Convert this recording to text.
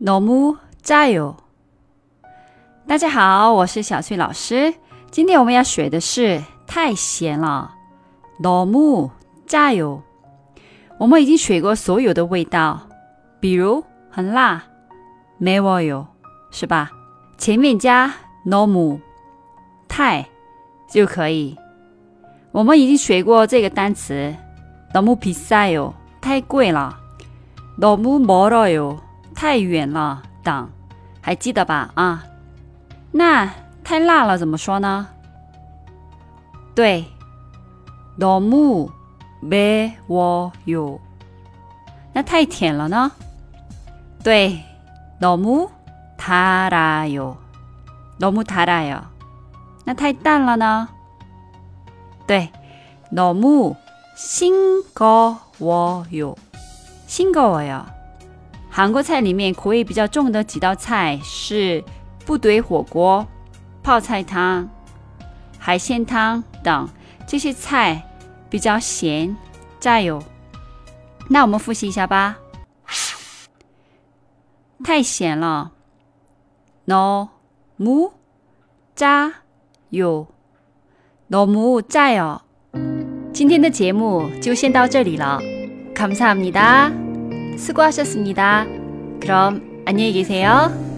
너무짜 요。 大家好，我是小翠老师。今天我们要学的是太咸了，너무짜 요。 我们已经学过所有的味道，比如很辣，매워 요， 是吧？前面加너무太就可以。我们已经学过这个单词，너무비싸 요， 太贵了，너무멀어 요， 太远了等，还记得吧？啊，那太辣了怎么说呢？对，너무매워 요。 那太甜了呢？对，너무달아 요， 너무달아 요。 那太淡了呢？对，너무싱거워 요， 싱거워 요。 韩国菜里面口味比较重的几道菜是部队火锅、泡菜汤、海鲜汤等，这些菜比较咸，加油。那我们复习一下吧。太咸了，너무짜 요， 너무짜 요。 今天的节目就先到这里了，감사합니다。 수고하셨습니다. 그럼 안녕히 계세요.